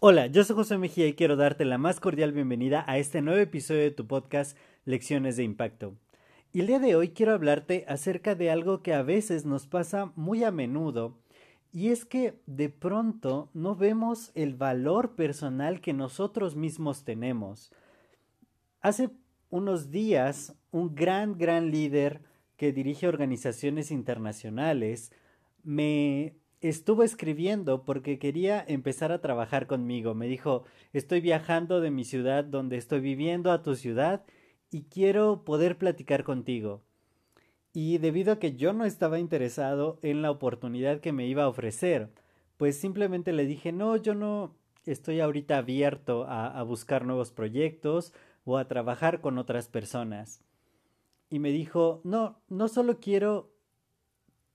Hola, yo soy José Mejía y quiero darte la más cordial bienvenida a este nuevo episodio de tu podcast Lecciones de Impacto. Y el día de hoy quiero hablarte acerca de algo que a veces nos pasa muy a menudo y es que de pronto no vemos el valor personal que nosotros mismos tenemos. Hace unos días un gran, gran líder que dirige organizaciones internacionales me estuvo escribiendo porque quería empezar a trabajar conmigo. Me dijo, estoy viajando de mi ciudad donde estoy viviendo a tu ciudad y quiero poder platicar contigo. Y debido a que yo no estaba interesado en la oportunidad que me iba a ofrecer, pues simplemente le dije, no, yo no estoy ahorita abierto a, a buscar nuevos proyectos o a trabajar con otras personas. Y me dijo, no, no solo quiero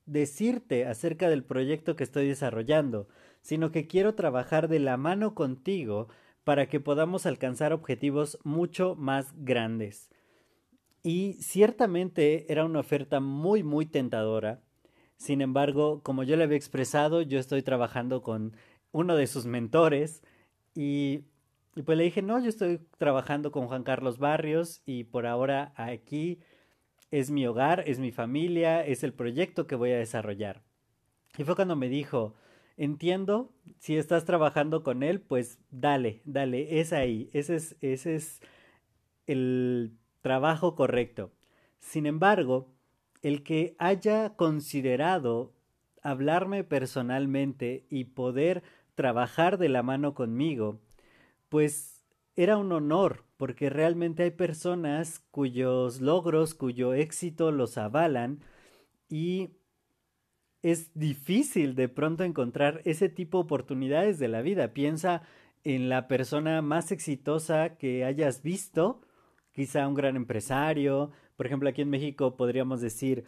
decirte acerca del proyecto que estoy desarrollando, sino que quiero trabajar de la mano contigo para que podamos alcanzar objetivos mucho más grandes. Y ciertamente era una oferta muy, muy tentadora. Sin embargo, como yo le había expresado, yo estoy trabajando con uno de sus mentores y, pues le dije, no, yo estoy trabajando con Juan Carlos Barrios y por ahora aquí es mi hogar, es mi familia, es el proyecto que voy a desarrollar. Y fue cuando me dijo, entiendo, si estás trabajando con él, pues dale, dale, es ahí, ese es, ese es el trabajo correcto. Sin embargo, el que haya considerado hablarme personalmente y poder trabajar de la mano conmigo, pues era un honor porque realmente hay personas cuyos logros, cuyo éxito los avalan y es difícil de pronto encontrar ese tipo de oportunidades de la vida. Piensa en la persona más exitosa que hayas visto, quizá un gran empresario, por ejemplo aquí en México podríamos decir,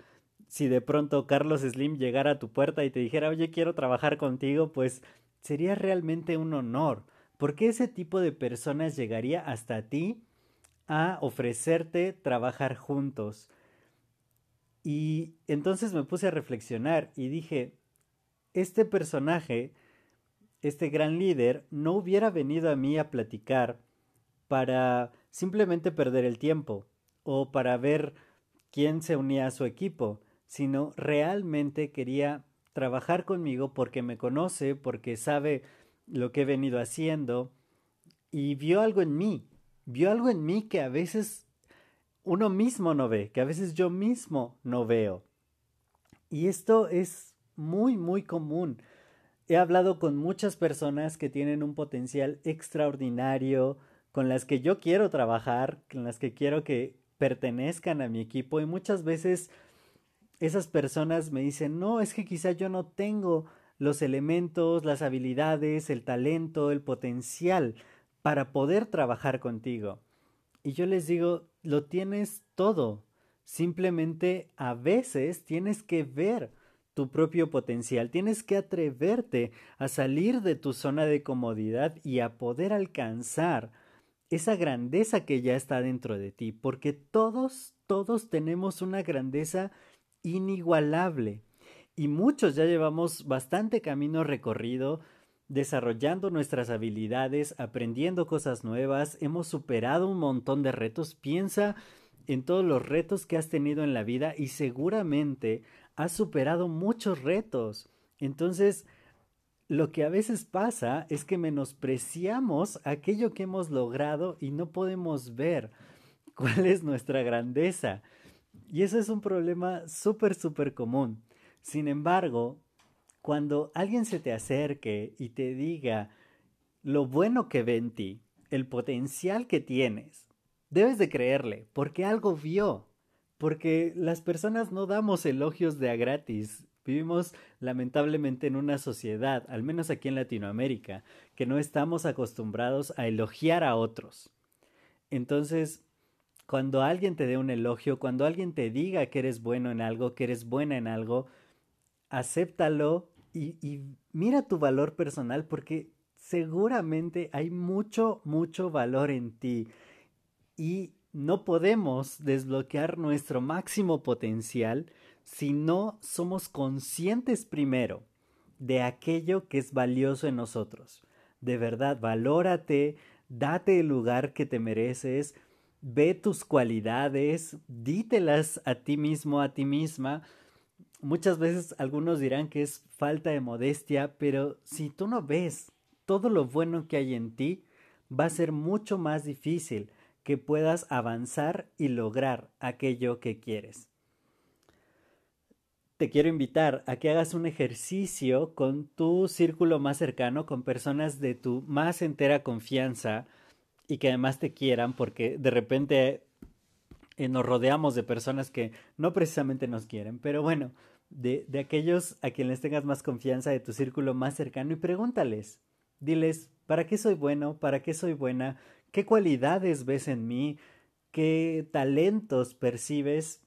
si de pronto Carlos Slim llegara a tu puerta y te dijera, oye, quiero trabajar contigo, pues sería realmente un honor. ¿Por qué ese tipo de personas llegaría hasta ti a ofrecerte trabajar juntos? Y entonces me puse a reflexionar y dije, este personaje, este gran líder, no hubiera venido a mí a platicar para simplemente perder el tiempo o para ver quién se unía a su equipo, sino realmente quería trabajar conmigo porque me conoce, porque sabe lo que he venido haciendo y vio algo en mí, vio algo en mí que a veces uno mismo no ve, que a veces yo mismo no veo. Y esto es muy, muy común. He hablado con muchas personas que tienen un potencial extraordinario, con las que yo quiero trabajar, con las que quiero que pertenezcan a mi equipo y muchas veces esas personas me dicen, no, es que quizá yo no tengo los elementos, las habilidades, el talento, el potencial para poder trabajar contigo. Y yo les digo, lo tienes todo. Simplemente a veces tienes que ver tu propio potencial, tienes que atreverte a salir de tu zona de comodidad y a poder alcanzar esa grandeza que ya está dentro de ti, porque todos, todos tenemos una grandeza inigualable y muchos ya llevamos bastante camino recorrido desarrollando nuestras habilidades, aprendiendo cosas nuevas, hemos superado un montón de retos. Piensa en todos los retos que has tenido en la vida y seguramente has superado muchos retos. Entonces, lo que a veces pasa es que menospreciamos aquello que hemos logrado y no podemos ver cuál es nuestra grandeza. Y eso es un problema súper, súper común. Sin embargo, cuando alguien se te acerque y te diga lo bueno que ve en ti, el potencial que tienes, debes de creerle, porque algo vio, porque las personas no damos elogios de a gratis. Vivimos lamentablemente en una sociedad, al menos aquí en Latinoamérica, que no estamos acostumbrados a elogiar a otros. Entonces, cuando alguien te dé un elogio, cuando alguien te diga que eres bueno en algo, que eres buena en algo, acéptalo y, y mira tu valor personal porque seguramente hay mucho, mucho valor en ti y no podemos desbloquear nuestro máximo potencial si no somos conscientes primero de aquello que es valioso en nosotros. De verdad, valórate, date el lugar que te mereces, ve tus cualidades, dítelas a ti mismo, a ti misma. Muchas veces algunos dirán que es falta de modestia, pero si tú no ves todo lo bueno que hay en ti, va a ser mucho más difícil que puedas avanzar y lograr aquello que quieres. Te quiero invitar a que hagas un ejercicio con tu círculo más cercano, con personas de tu más entera confianza y que además te quieran, porque de repente eh, nos rodeamos de personas que no precisamente nos quieren, pero bueno, de, de aquellos a quienes tengas más confianza de tu círculo más cercano y pregúntales, diles, ¿para qué soy bueno? ¿Para qué soy buena? qué cualidades ves en mí, qué talentos percibes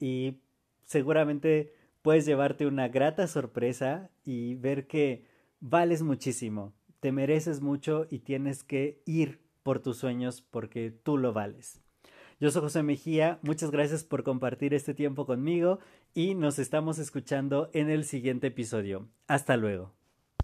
y seguramente puedes llevarte una grata sorpresa y ver que vales muchísimo, te mereces mucho y tienes que ir por tus sueños porque tú lo vales. Yo soy José Mejía, muchas gracias por compartir este tiempo conmigo y nos estamos escuchando en el siguiente episodio. Hasta luego.